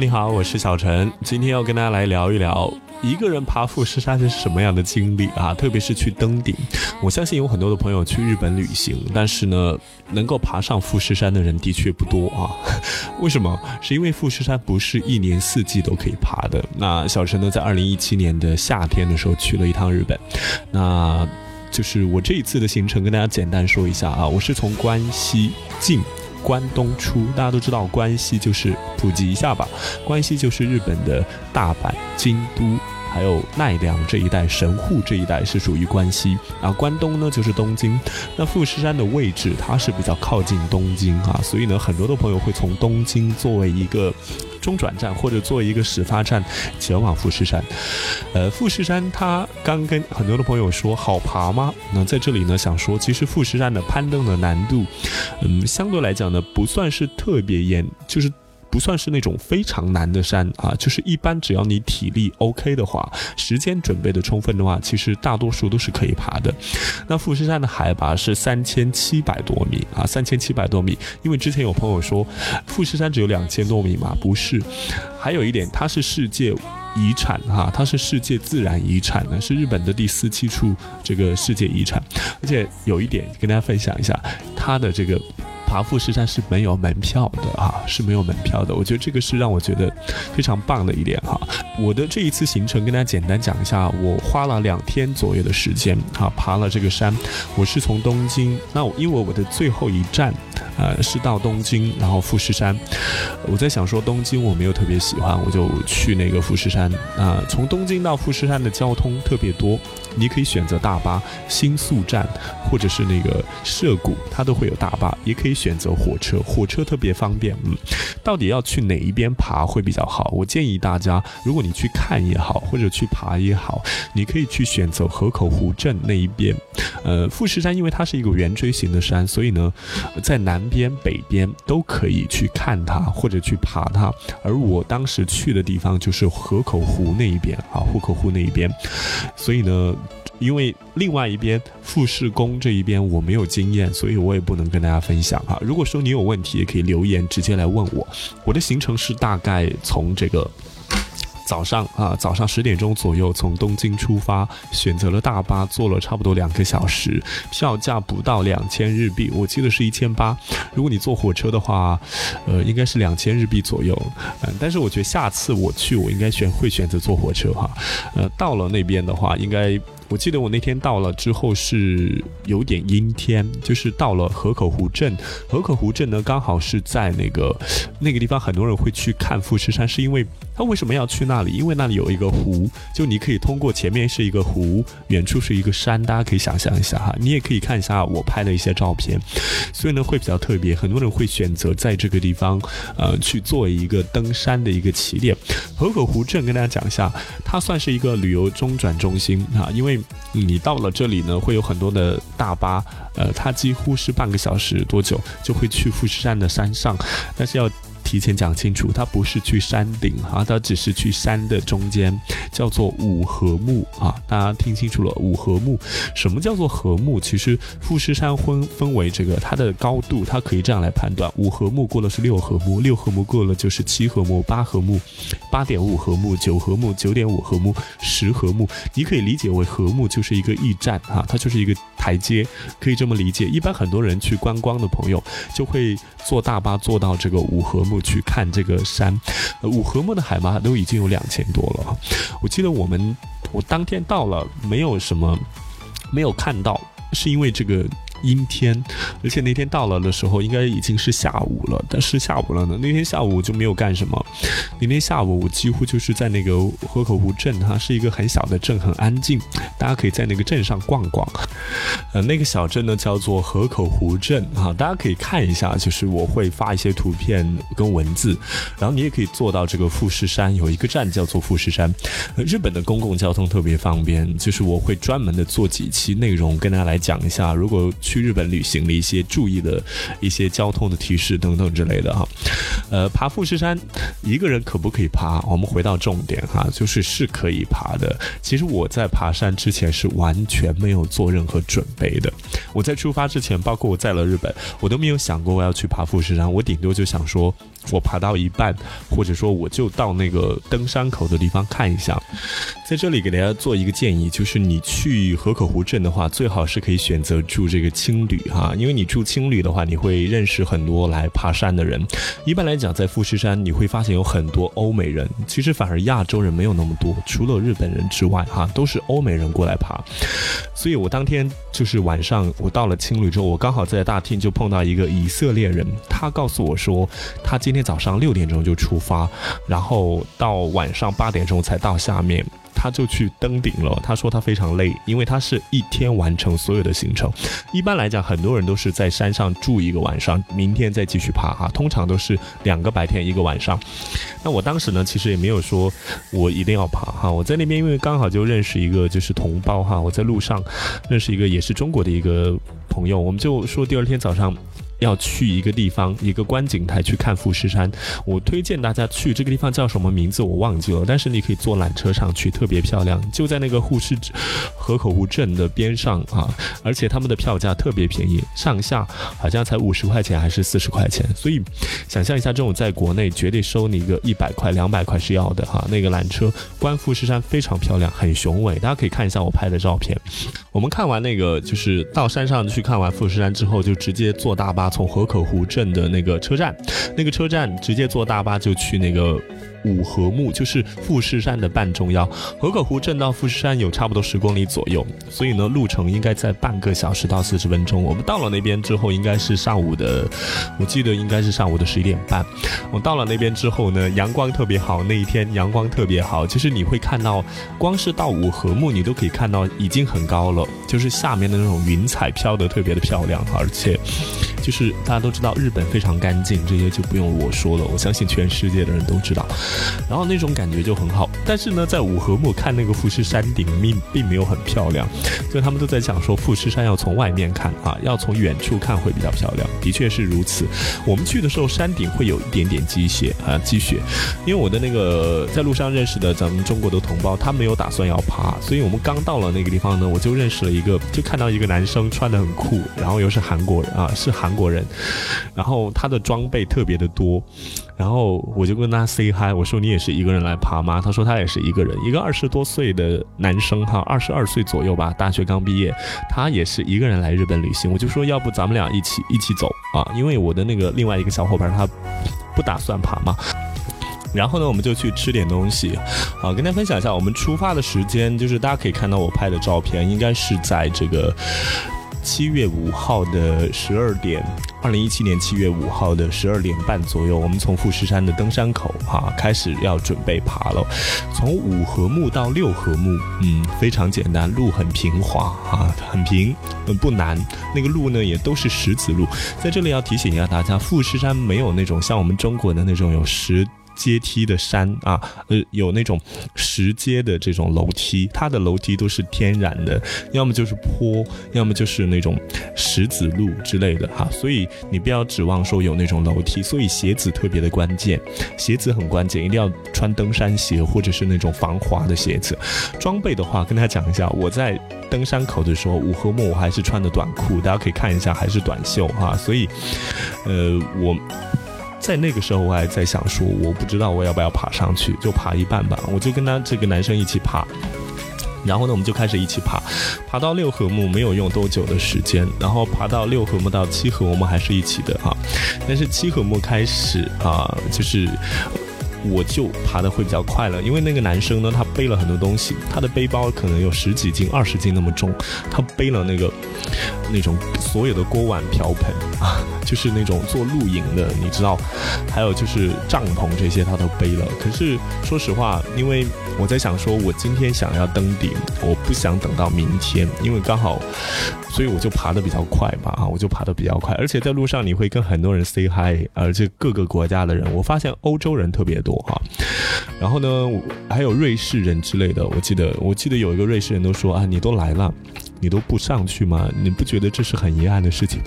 你好，我是小陈，今天要跟大家来聊一聊一个人爬富士山是什么样的经历啊，特别是去登顶。我相信有很多的朋友去日本旅行，但是呢，能够爬上富士山的人的确不多啊。为什么？是因为富士山不是一年四季都可以爬的。那小陈呢，在二零一七年的夏天的时候去了一趟日本，那就是我这一次的行程跟大家简单说一下啊，我是从关西进。关东出，大家都知道关西就是普及一下吧。关西就是日本的大阪、京都，还有奈良这一带，神户这一带是属于关西。啊，关东呢就是东京。那富士山的位置它是比较靠近东京啊，所以呢，很多的朋友会从东京作为一个。中转站或者做一个始发站前往富士山，呃，富士山它刚跟很多的朋友说好爬吗？那在这里呢，想说其实富士山的攀登的难度，嗯，相对来讲呢，不算是特别严，就是。不算是那种非常难的山啊，就是一般只要你体力 OK 的话，时间准备的充分的话，其实大多数都是可以爬的。那富士山的海拔是三千七百多米啊，三千七百多米。因为之前有朋友说富士山只有两千多米嘛，不是。还有一点，它是世界遗产哈，它是世界自然遗产呢，是日本的第四七处这个世界遗产。而且有一点跟大家分享一下，它的这个。爬富士山是没有门票的啊，是没有门票的。我觉得这个是让我觉得非常棒的一点哈。我的这一次行程跟大家简单讲一下，我花了两天左右的时间啊，爬了这个山。我是从东京，那因为我的最后一站。呃，是到东京，然后富士山。我在想说，东京我没有特别喜欢，我就去那个富士山。啊，从东京到富士山的交通特别多，你可以选择大巴、新宿站，或者是那个涩谷，它都会有大巴，也可以选择火车，火车特别方便。嗯，到底要去哪一边爬会比较好？我建议大家，如果你去看也好，或者去爬也好，你可以去选择河口湖镇那一边。呃，富士山因为它是一个圆锥形的山，所以呢，在南。边北边都可以去看它或者去爬它，而我当时去的地方就是河口湖那一边啊，河口湖那一边，所以呢，因为另外一边富士宫这一边我没有经验，所以我也不能跟大家分享哈。如果说你有问题，也可以留言直接来问我。我的行程是大概从这个。早上啊，早上十点钟左右从东京出发，选择了大巴，坐了差不多两个小时，票价不到两千日币，我记得是一千八。如果你坐火车的话，呃，应该是两千日币左右。嗯，但是我觉得下次我去，我应该选会选择坐火车哈。呃，到了那边的话，应该。我记得我那天到了之后是有点阴天，就是到了河口湖镇。河口湖镇呢，刚好是在那个那个地方，很多人会去看富士山，是因为他为什么要去那里？因为那里有一个湖，就你可以通过前面是一个湖，远处是一个山，大家可以想象一下哈。你也可以看一下我拍的一些照片，所以呢会比较特别。很多人会选择在这个地方，呃，去做一个登山的一个起点。河口湖镇跟大家讲一下，它算是一个旅游中转中心啊，因为你到了这里呢，会有很多的大巴，呃，它几乎是半个小时多久就会去富士山的山上，但是要。提前讲清楚，它不是去山顶啊，它只是去山的中间，叫做五合目啊。大家听清楚了，五合目，什么叫做合目？其实富士山分分为这个它的高度，它可以这样来判断：五合目过了是六合目，六合目过了就是七合目，八合目，八点五合目，九合目，九点五合目，十合目。你可以理解为合目就是一个驿站啊，它就是一个台阶，可以这么理解。一般很多人去观光的朋友就会坐大巴坐到这个五合目。去看这个山，五合目的海拔都已经有两千多了。我记得我们我当天到了，没有什么没有看到，是因为这个。阴天，而且那天到了的时候，应该已经是下午了。但是下午了呢，那天下午我就没有干什么。那天下午我几乎就是在那个河口湖镇，它是一个很小的镇，很安静，大家可以在那个镇上逛逛。呃，那个小镇呢叫做河口湖镇啊，大家可以看一下，就是我会发一些图片跟文字，然后你也可以坐到这个富士山，有一个站叫做富士山。日本的公共交通特别方便，就是我会专门的做几期内容跟大家来讲一下，如果。去日本旅行的一些注意的一些交通的提示等等之类的哈，呃，爬富士山一个人可不可以爬？我们回到重点哈，就是是可以爬的。其实我在爬山之前是完全没有做任何准备的。我在出发之前，包括我在了日本，我都没有想过我要去爬富士山。我顶多就想说，我爬到一半，或者说我就到那个登山口的地方看一下。在这里给大家做一个建议，就是你去河口湖镇的话，最好是可以选择住这个青旅哈，因为你住青旅的话，你会认识很多来爬山的人。一般来讲，在富士山你会发现有很多欧美人，其实反而亚洲人没有那么多，除了日本人之外哈，都是欧美人过来爬。所以我当天就是晚上，我到了青旅之后，我刚好在大厅就碰到一个以色列人，他告诉我说，他今天早上六点钟就出发，然后到晚上八点钟才到下面。他就去登顶了。他说他非常累，因为他是一天完成所有的行程。一般来讲，很多人都是在山上住一个晚上，明天再继续爬哈。通常都是两个白天一个晚上。那我当时呢，其实也没有说我一定要爬哈。我在那边因为刚好就认识一个就是同胞哈，我在路上认识一个也是中国的一个朋友，我们就说第二天早上。要去一个地方，一个观景台去看富士山。我推荐大家去这个地方叫什么名字我忘记了，但是你可以坐缆车上去，特别漂亮，就在那个富士河口湖镇的边上啊。而且他们的票价特别便宜，上下好像才五十块钱还是四十块钱。所以想象一下，这种在国内绝对收你个一百块、两百块是要的哈。那个缆车观富士山非常漂亮，很雄伟，大家可以看一下我拍的照片。我们看完那个就是到山上去看完富士山之后，就直接坐大巴。从河口湖镇的那个车站，那个车站直接坐大巴就去那个。五合目就是富士山的半中央，河口湖镇到富士山有差不多十公里左右，所以呢路程应该在半个小时到四十分钟。我们到了那边之后，应该是上午的，我记得应该是上午的十一点半。我到了那边之后呢，阳光特别好，那一天阳光特别好，就是你会看到，光是到五合目你都可以看到已经很高了，就是下面的那种云彩飘得特别的漂亮，而且就是大家都知道日本非常干净，这些就不用我说了，我相信全世界的人都知道。然后那种感觉就很好，但是呢，在五合目看那个富士山顶并并没有很漂亮，所以他们都在讲说富士山要从外面看啊，要从远处看会比较漂亮。的确是如此。我们去的时候山顶会有一点点积雪啊，积雪。因为我的那个在路上认识的咱们中国的同胞，他没有打算要爬，所以我们刚到了那个地方呢，我就认识了一个，就看到一个男生穿的很酷，然后又是韩国人啊，是韩国人，然后他的装备特别的多。然后我就跟他 say hi，我说你也是一个人来爬吗？他说他也是一个人，一个二十多岁的男生哈，二十二岁左右吧，大学刚毕业，他也是一个人来日本旅行。我就说要不咱们俩一起一起走啊，因为我的那个另外一个小伙伴他不打算爬嘛。然后呢，我们就去吃点东西，好，跟大家分享一下我们出发的时间，就是大家可以看到我拍的照片，应该是在这个。七月五号的十二点，二零一七年七月五号的十二点半左右，我们从富士山的登山口哈开始要准备爬了。从五合目到六合目，嗯，非常简单，路很平滑啊，很平，嗯，不难。那个路呢也都是石子路。在这里要提醒一下大家，富士山没有那种像我们中国的那种有石。阶梯的山啊，呃，有那种石阶的这种楼梯，它的楼梯都是天然的，要么就是坡，要么就是那种石子路之类的哈。所以你不要指望说有那种楼梯，所以鞋子特别的关键，鞋子很关键，一定要穿登山鞋或者是那种防滑的鞋子。装备的话，跟大家讲一下，我在登山口的时候，五合目我还是穿的短裤，大家可以看一下，还是短袖哈。所以，呃，我。在那个时候，我还在想说，我不知道我要不要爬上去，就爬一半吧。我就跟他这个男生一起爬，然后呢，我们就开始一起爬，爬到六合目没有用多久的时间，然后爬到六合目到七合，我们还是一起的哈。但是七合目开始啊，就是我就爬的会比较快了，因为那个男生呢，他背了很多东西，他的背包可能有十几斤、二十斤那么重，他背了那个那种所有的锅碗瓢盆 啊。就是那种做露营的，你知道，还有就是帐篷这些他都背了。可是说实话，因为我在想说，我今天想要登顶，我不想等到明天，因为刚好，所以我就爬的比较快吧，啊，我就爬的比较快。而且在路上你会跟很多人 say hi，而且各个国家的人，我发现欧洲人特别多哈。然后呢，还有瑞士人之类的，我记得我记得有一个瑞士人都说啊，你都来了，你都不上去吗？你不觉得这是很遗憾的事情？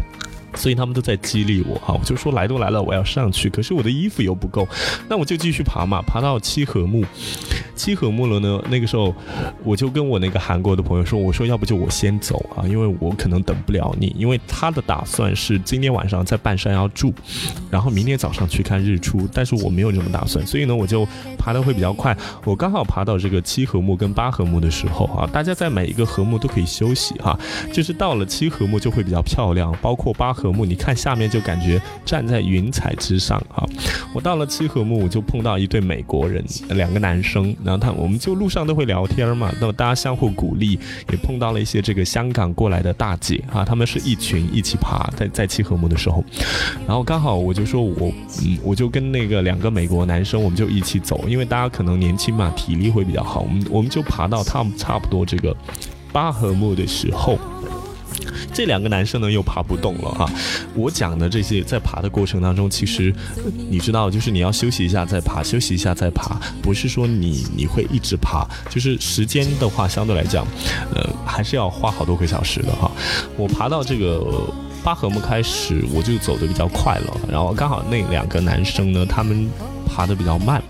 所以他们都在激励我哈，我就说来都来了，我要上去。可是我的衣服又不够，那我就继续爬嘛，爬到七合目。七合木了呢，那个时候我就跟我那个韩国的朋友说，我说要不就我先走啊，因为我可能等不了你，因为他的打算是今天晚上在半山腰住，然后明天早上去看日出，但是我没有这么打算，所以呢，我就爬的会比较快。我刚好爬到这个七合木跟八合木的时候啊，大家在每一个合木都可以休息哈，就是到了七合木就会比较漂亮，包括八合木，你看下面就感觉站在云彩之上啊。我到了七合木，我就碰到一对美国人，两个男生，后我们就路上都会聊天嘛，那么大家相互鼓励，也碰到了一些这个香港过来的大姐啊，他们是一群一起爬，在在七和目的时候，然后刚好我就说我嗯，我就跟那个两个美国男生，我们就一起走，因为大家可能年轻嘛，体力会比较好，我们我们就爬到他们差不多这个八和目的时候。这两个男生呢又爬不动了哈，我讲的这些在爬的过程当中，其实你知道，就是你要休息一下再爬，休息一下再爬，不是说你你会一直爬，就是时间的话相对来讲，呃，还是要花好多个小时的哈。我爬到这个八合目开始，我就走的比较快了，然后刚好那两个男生呢，他们爬的比较慢，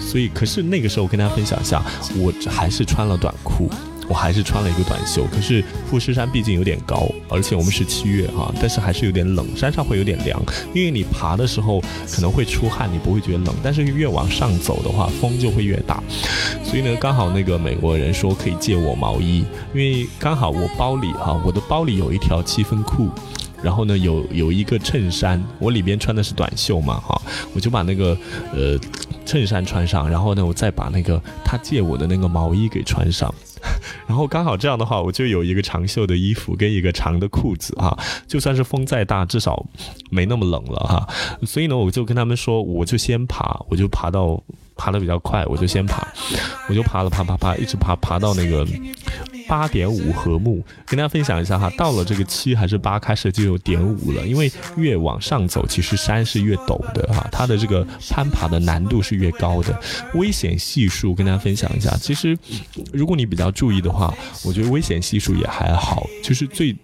所以可是那个时候跟大家分享一下，我还是穿了短裤。我还是穿了一个短袖，可是富士山毕竟有点高，而且我们是七月哈，但是还是有点冷，山上会有点凉，因为你爬的时候可能会出汗，你不会觉得冷，但是越往上走的话，风就会越大，所以呢，刚好那个美国人说可以借我毛衣，因为刚好我包里哈，我的包里有一条七分裤，然后呢有有一个衬衫，我里边穿的是短袖嘛哈，我就把那个呃衬衫穿上，然后呢我再把那个他借我的那个毛衣给穿上。然后刚好这样的话，我就有一个长袖的衣服跟一个长的裤子哈，就算是风再大，至少没那么冷了哈。所以呢，我就跟他们说，我就先爬，我就爬到爬的比较快，我就先爬，我就爬了爬爬爬，一直爬爬到那个。八点五合目，跟大家分享一下哈，到了这个七还是八开始就有点五了，因为越往上走，其实山是越陡的哈，它的这个攀爬的难度是越高的，危险系数跟大家分享一下，其实如果你比较注意的话，我觉得危险系数也还好，就是最。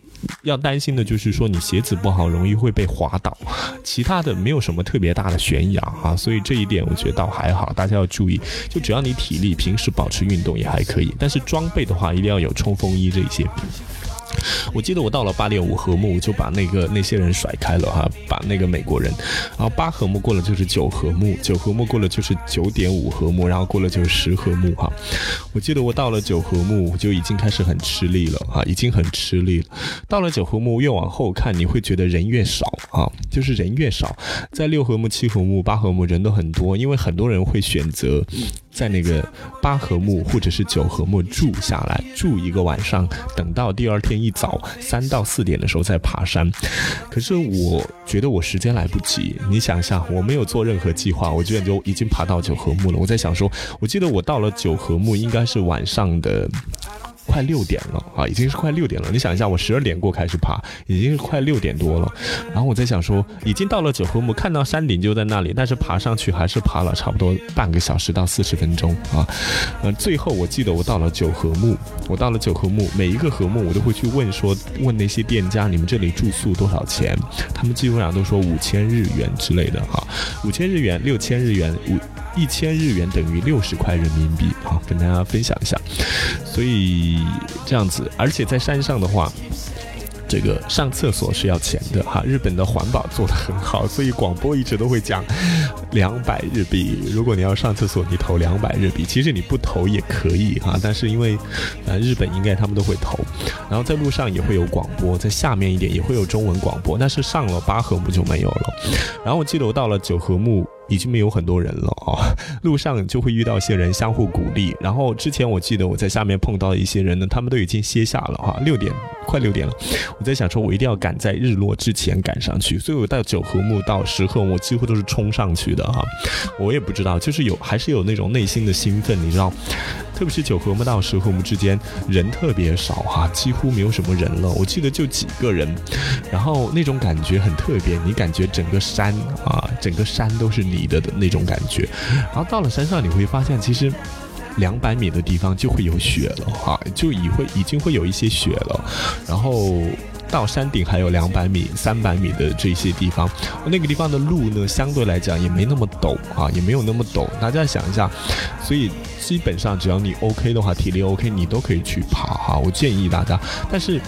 要担心的就是说你鞋子不好，容易会被滑倒。其他的没有什么特别大的悬崖啊，所以这一点我觉得倒还好，大家要注意。就只要你体力平时保持运动也还可以，但是装备的话一定要有冲锋衣这些。我记得我到了八点五合目，就把那个那些人甩开了哈，把那个美国人，然后八合目过了就是九合目，九合目过了就是九点五合目，然后过了就是十合目哈。我记得我到了九合目就已经开始很吃力了哈，已经很吃力了。到了九合目越往后看，你会觉得人越少啊，就是人越少。在六合目、七合目、八合目人都很多，因为很多人会选择。在那个八合目或者是九合目住下来，住一个晚上，等到第二天一早三到四点的时候在爬山。可是我觉得我时间来不及，你想一下，我没有做任何计划，我觉得就已经爬到九合目了。我在想说，我记得我到了九合目应该是晚上的。快六点了啊，已经是快六点了。你想一下，我十二点过开始爬，已经是快六点多了。然后我在想说，已经到了九合目，看到山顶就在那里，但是爬上去还是爬了差不多半个小时到四十分钟啊。呃，最后我记得我到了九合目，我到了九合目，每一个合目我都会去问说，问那些店家，你们这里住宿多少钱？他们基本上都说五千日元之类的哈，五千日元、六千日元、五一千日元等于六十块人民币啊，跟大家分享一下。所以这样子，而且在山上的话，这个上厕所是要钱的哈。日本的环保做得很好，所以广播一直都会讲两百日币。如果你要上厕所，你投两百日币。其实你不投也可以哈，但是因为呃日本应该他们都会投。然后在路上也会有广播，在下面一点也会有中文广播，但是上了八合目就没有了。然后我记得我到了九合目。已经没有很多人了啊，路上就会遇到一些人相互鼓励。然后之前我记得我在下面碰到一些人呢，他们都已经歇下了哈，六点快六点了。我在想说，我一定要赶在日落之前赶上去，所以我到九和目到十合目几乎都是冲上去的哈。我也不知道，就是有还是有那种内心的兴奋，你知道。特别是九合目到十合目之间人特别少哈，几乎没有什么人了。我记得就几个人，然后那种感觉很特别，你感觉整个山啊，整个山都是你的的那种感觉。然后到了山上，你会发现其实两百米的地方就会有雪了哈，就已会已经会有一些雪了。然后到山顶还有两百米、三百米的这些地方，那个地方的路呢，相对来讲也没那么陡啊，也没有那么陡。大家想一下，所以基本上只要你 OK 的话，体力 OK，你都可以去爬哈。我建议大家，但是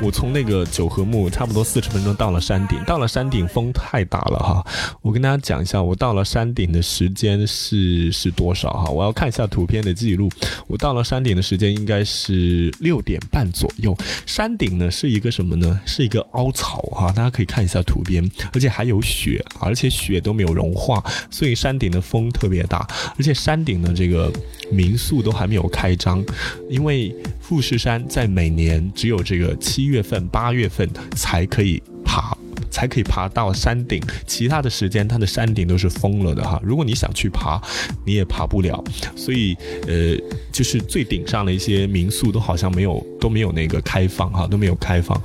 我从那个九合目差不多四十分钟到了山顶，到了山顶风太大了哈。我跟大家讲一下，我到了山顶的时间是是多少哈？我要看一下图片的记录。我到了山顶的时间应该是六点半左右。山顶呢是一个什么呢？是一个凹槽哈，大家可以看一下图片，而且还有雪，而且雪都没有融化，所以山顶的风特别大，而且山顶的这个民宿都还没有开张，因为富士山在每年只有这个七月份、八月份才可以爬。才可以爬到山顶，其他的时间它的山顶都是封了的哈。如果你想去爬，你也爬不了。所以呃，就是最顶上的一些民宿都好像没有都没有那个开放哈，都没有开放。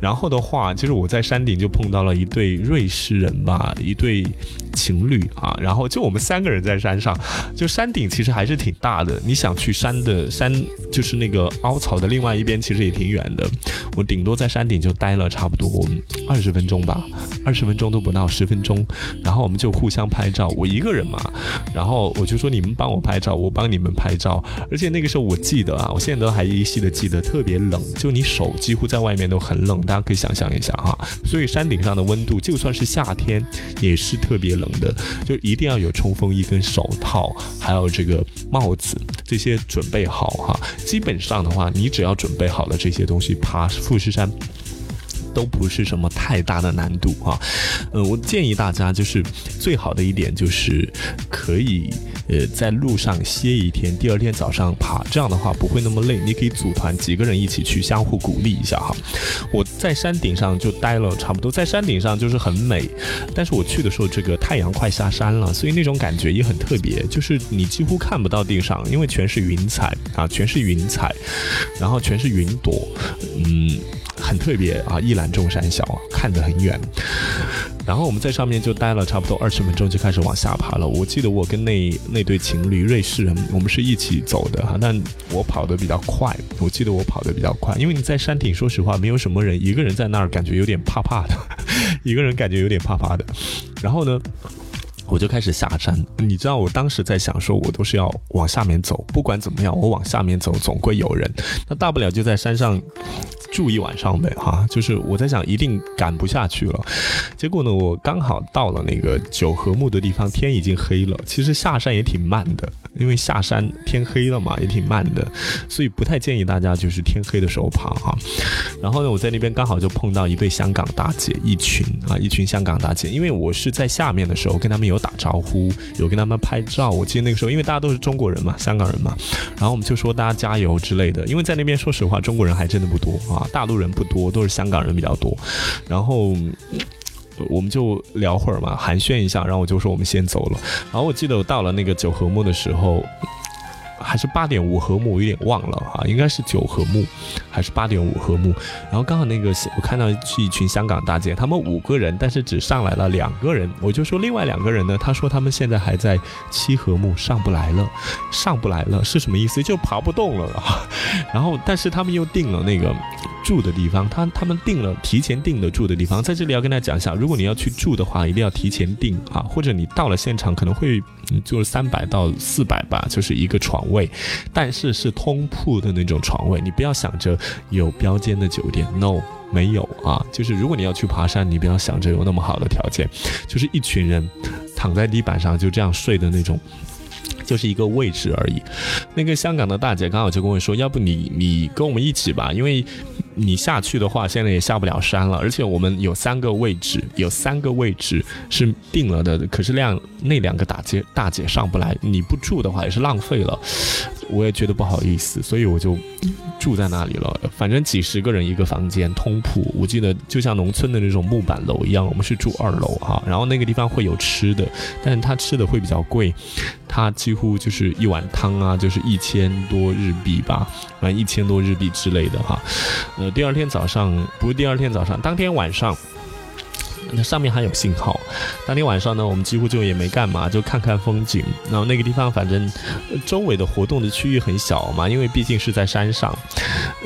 然后的话，就是我在山顶就碰到了一对瑞士人吧，一对情侣啊。然后就我们三个人在山上，就山顶其实还是挺大的。你想去山的山，就是那个凹槽的另外一边，其实也挺远的。我顶多在山顶就待了差不多二十分钟。吧，二十分钟都不到，十分钟，然后我们就互相拍照。我一个人嘛，然后我就说你们帮我拍照，我帮你们拍照。而且那个时候我记得啊，我现在都还依稀的记得，特别冷，就你手几乎在外面都很冷，大家可以想象一下哈。所以山顶上的温度，就算是夏天也是特别冷的，就一定要有冲锋衣跟手套，还有这个帽子这些准备好哈。基本上的话，你只要准备好了这些东西，爬富士山。都不是什么太大的难度啊，呃，我建议大家就是最好的一点就是可以呃在路上歇一天，第二天早上爬，这样的话不会那么累。你可以组团几个人一起去，相互鼓励一下哈。我在山顶上就待了差不多，在山顶上就是很美，但是我去的时候这个太阳快下山了，所以那种感觉也很特别，就是你几乎看不到地上，因为全是云彩啊，全是云彩，然后全是云朵，嗯。很特别啊，一览众山小啊，看得很远。然后我们在上面就待了差不多二十分钟，就开始往下爬了。我记得我跟那那对情侣瑞士人，我们是一起走的哈，但我跑得比较快。我记得我跑得比较快，因为你在山顶，说实话没有什么人，一个人在那儿感觉有点怕怕的，一个人感觉有点怕怕的。然后呢？我就开始下山，你知道我当时在想，说我都是要往下面走，不管怎么样，我往下面走总会有人，那大不了就在山上住一晚上呗，哈，就是我在想一定赶不下去了，结果呢，我刚好到了那个九合目的地方，天已经黑了，其实下山也挺慢的。因为下山天黑了嘛，也挺慢的，所以不太建议大家就是天黑的时候爬哈。然后呢，我在那边刚好就碰到一对香港大姐，一群啊，一群香港大姐。因为我是在下面的时候跟他们有打招呼，有跟他们拍照。我记得那个时候，因为大家都是中国人嘛，香港人嘛，然后我们就说大家加油之类的。因为在那边说实话，中国人还真的不多啊，大陆人不多，都是香港人比较多。然后。我们就聊会儿嘛，寒暄一下，然后我就说我们先走了。然后我记得我到了那个九合目的时候。还是八点五合目，我有点忘了哈，应该是九合目，还是八点五合目。然后刚好那个我看到是一群香港大姐，他们五个人，但是只上来了两个人。我就说另外两个人呢，他说他们现在还在七合目，上不来了，上不来了是什么意思？就爬不动了。啊 然后但是他们又定了那个住的地方，他他们定了提前定的住的地方，在这里要跟大家讲一下，如果你要去住的话，一定要提前订啊，或者你到了现场可能会就是三百到四百吧，就是一个床。位，但是是通铺的那种床位，你不要想着有标间的酒店，no，没有啊。就是如果你要去爬山，你不要想着有那么好的条件，就是一群人躺在地板上就这样睡的那种，就是一个位置而已。那个香港的大姐刚好就跟我说，要不你你跟我们一起吧，因为。你下去的话，现在也下不了山了，而且我们有三个位置，有三个位置是定了的，可是那两那两个大姐大姐上不来，你不住的话也是浪费了，我也觉得不好意思，所以我就住在那里了。反正几十个人一个房间，通铺，我记得就像农村的那种木板楼一样，我们是住二楼哈，然后那个地方会有吃的，但是他吃的会比较贵，他几乎就是一碗汤啊，就是一千多日币吧，反正一千多日币之类的哈。呃第二天早上不是第二天早上，当天晚上，那上面还有信号。当天晚上呢，我们几乎就也没干嘛，就看看风景。然后那个地方反正周围的活动的区域很小嘛，因为毕竟是在山上。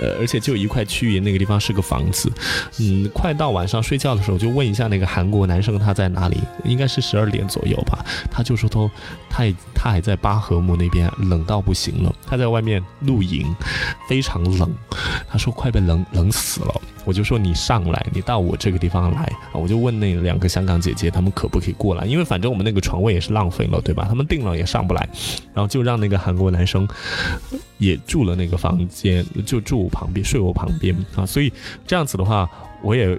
呃，而且就一块区域，那个地方是个房子。嗯，快到晚上睡觉的时候，就问一下那个韩国男生他在哪里，应该是十二点左右吧。他就说他他他还在巴合木那边，冷到不行了，他在外面露营，非常冷。他说快被冷冷死了。我就说你上来，你到我这个地方来啊！我就问那两个香港姐姐，她们可不可以过来？因为反正我们那个床位也是浪费了，对吧？他们订了也上不来，然后就让那个韩国男生也住了那个房间，就住我旁边，睡我旁边啊。所以这样子的话，我也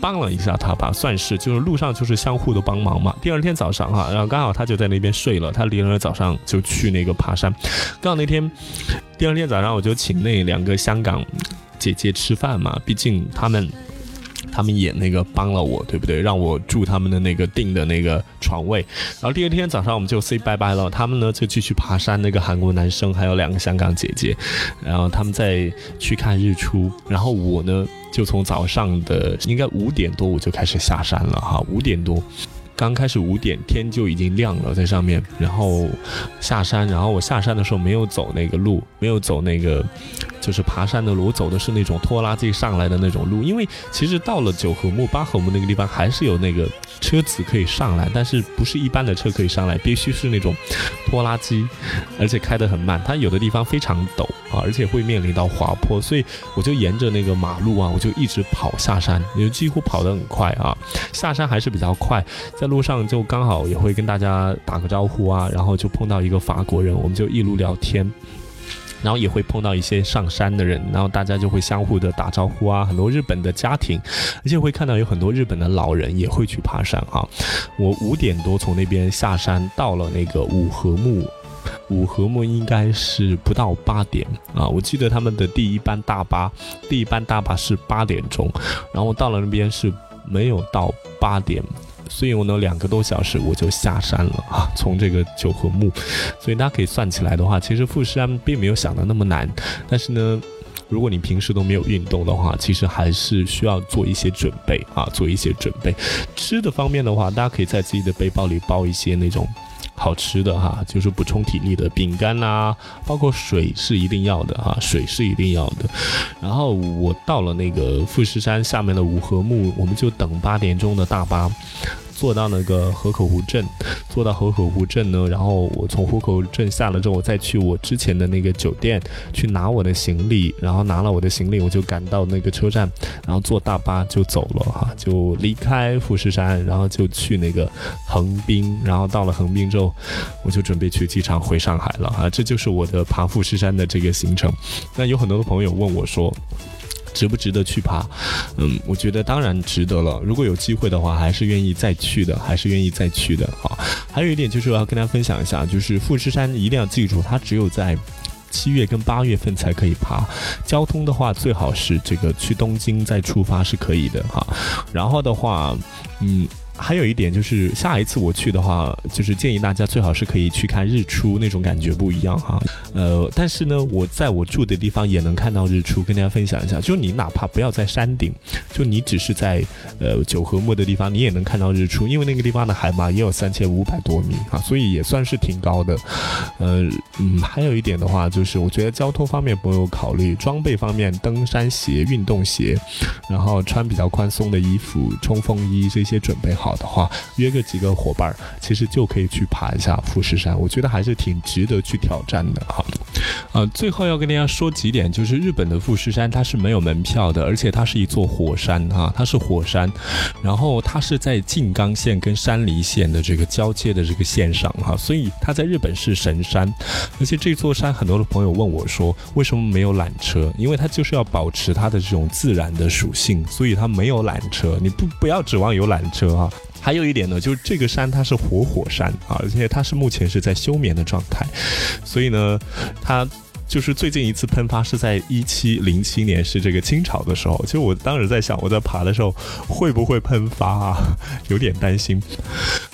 帮了一下他吧，算是就是路上就是相互的帮忙嘛。第二天早上哈，然后刚好他就在那边睡了，他第二天早上就去那个爬山。刚好那天第二天早上，我就请那两个香港。姐姐吃饭嘛，毕竟他们，他们也那个帮了我，对不对？让我住他们的那个订的那个床位。然后第二天早上我们就 say 拜拜了，他们呢就继续爬山。那个韩国男生还有两个香港姐姐，然后他们再去看日出。然后我呢就从早上的应该五点多我就开始下山了哈，五点多。刚开始五点天就已经亮了，在上面，然后下山，然后我下山的时候没有走那个路，没有走那个就是爬山的路，我走的是那种拖拉机上来的那种路，因为其实到了九合木、八合木那个地方还是有那个车子可以上来，但是不是一般的车可以上来，必须是那种拖拉机，而且开得很慢，它有的地方非常陡。啊，而且会面临到滑坡，所以我就沿着那个马路啊，我就一直跑下山，也就几乎跑得很快啊。下山还是比较快，在路上就刚好也会跟大家打个招呼啊，然后就碰到一个法国人，我们就一路聊天，然后也会碰到一些上山的人，然后大家就会相互的打招呼啊。很多日本的家庭，而且会看到有很多日本的老人也会去爬山啊。我五点多从那边下山，到了那个五合目。五合目应该是不到八点啊，我记得他们的第一班大巴，第一班大巴是八点钟，然后到了那边是没有到八点，所以我呢两个多小时我就下山了啊，从这个九合目，所以大家可以算起来的话，其实富士山并没有想的那么难，但是呢，如果你平时都没有运动的话，其实还是需要做一些准备啊，做一些准备。吃的方面的话，大家可以在自己的背包里包一些那种。好吃的哈，就是补充体力的饼干呐，包括水是一定要的哈，水是一定要的。然后我到了那个富士山下面的五合目，我们就等八点钟的大巴。坐到那个河口湖镇，坐到河口湖镇呢，然后我从河口镇下了之后，我再去我之前的那个酒店去拿我的行李，然后拿了我的行李，我就赶到那个车站，然后坐大巴就走了哈，就离开富士山，然后就去那个横滨，然后到了横滨之后，我就准备去机场回上海了啊，这就是我的爬富士山的这个行程。那有很多的朋友问我说。值不值得去爬？嗯，我觉得当然值得了。如果有机会的话，还是愿意再去的，还是愿意再去的。好，还有一点就是我要跟大家分享一下，就是富士山一定要记住，它只有在七月跟八月份才可以爬。交通的话，最好是这个去东京再出发是可以的哈。然后的话，嗯。还有一点就是，下一次我去的话，就是建议大家最好是可以去看日出，那种感觉不一样哈。呃，但是呢，我在我住的地方也能看到日出，跟大家分享一下。就你哪怕不要在山顶，就你只是在呃九合目的地方，你也能看到日出，因为那个地方的海拔也有三千五百多米啊，所以也算是挺高的。呃嗯，还有一点的话，就是我觉得交通方面不用考虑，装备方面，登山鞋、运动鞋，然后穿比较宽松的衣服、冲锋衣这些准备好。好的话，约个几个伙伴，其实就可以去爬一下富士山。我觉得还是挺值得去挑战的哈。呃，最后要跟大家说几点，就是日本的富士山它是没有门票的，而且它是一座火山哈，它是火山，然后它是在静冈县跟山梨县的这个交界的这个线上哈，所以它在日本是神山。而且这座山很多的朋友问我说，为什么没有缆车？因为它就是要保持它的这种自然的属性，所以它没有缆车。你不不要指望有缆车啊。还有一点呢，就是这个山它是活火山啊，而且它是目前是在休眠的状态，所以呢，它。就是最近一次喷发是在一七零七年，是这个清朝的时候。其实我当时在想，我在爬的时候会不会喷发啊？有点担心。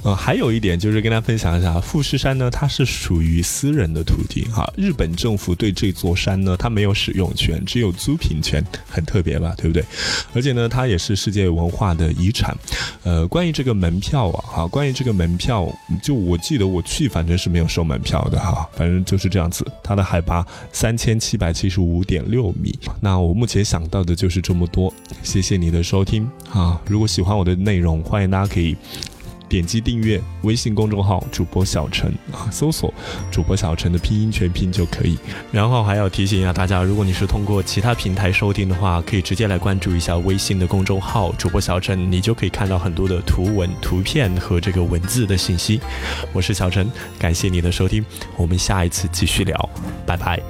呃，还有一点就是跟大家分享一下，富士山呢，它是属于私人的土地哈。日本政府对这座山呢，它没有使用权，只有租赁权，很特别吧？对不对？而且呢，它也是世界文化的遗产。呃，关于这个门票啊，哈，关于这个门票，就我记得我去，反正是没有收门票的哈，反正就是这样子。它的海拔。三千七百七十五点六米。那我目前想到的就是这么多，谢谢你的收听啊！如果喜欢我的内容，欢迎大家可以。点击订阅微信公众号主播小陈，搜索主播小陈的拼音全拼就可以。然后还要提醒一下大家，如果你是通过其他平台收听的话，可以直接来关注一下微信的公众号主播小陈，你就可以看到很多的图文、图片和这个文字的信息。我是小陈，感谢你的收听，我们下一次继续聊，拜拜。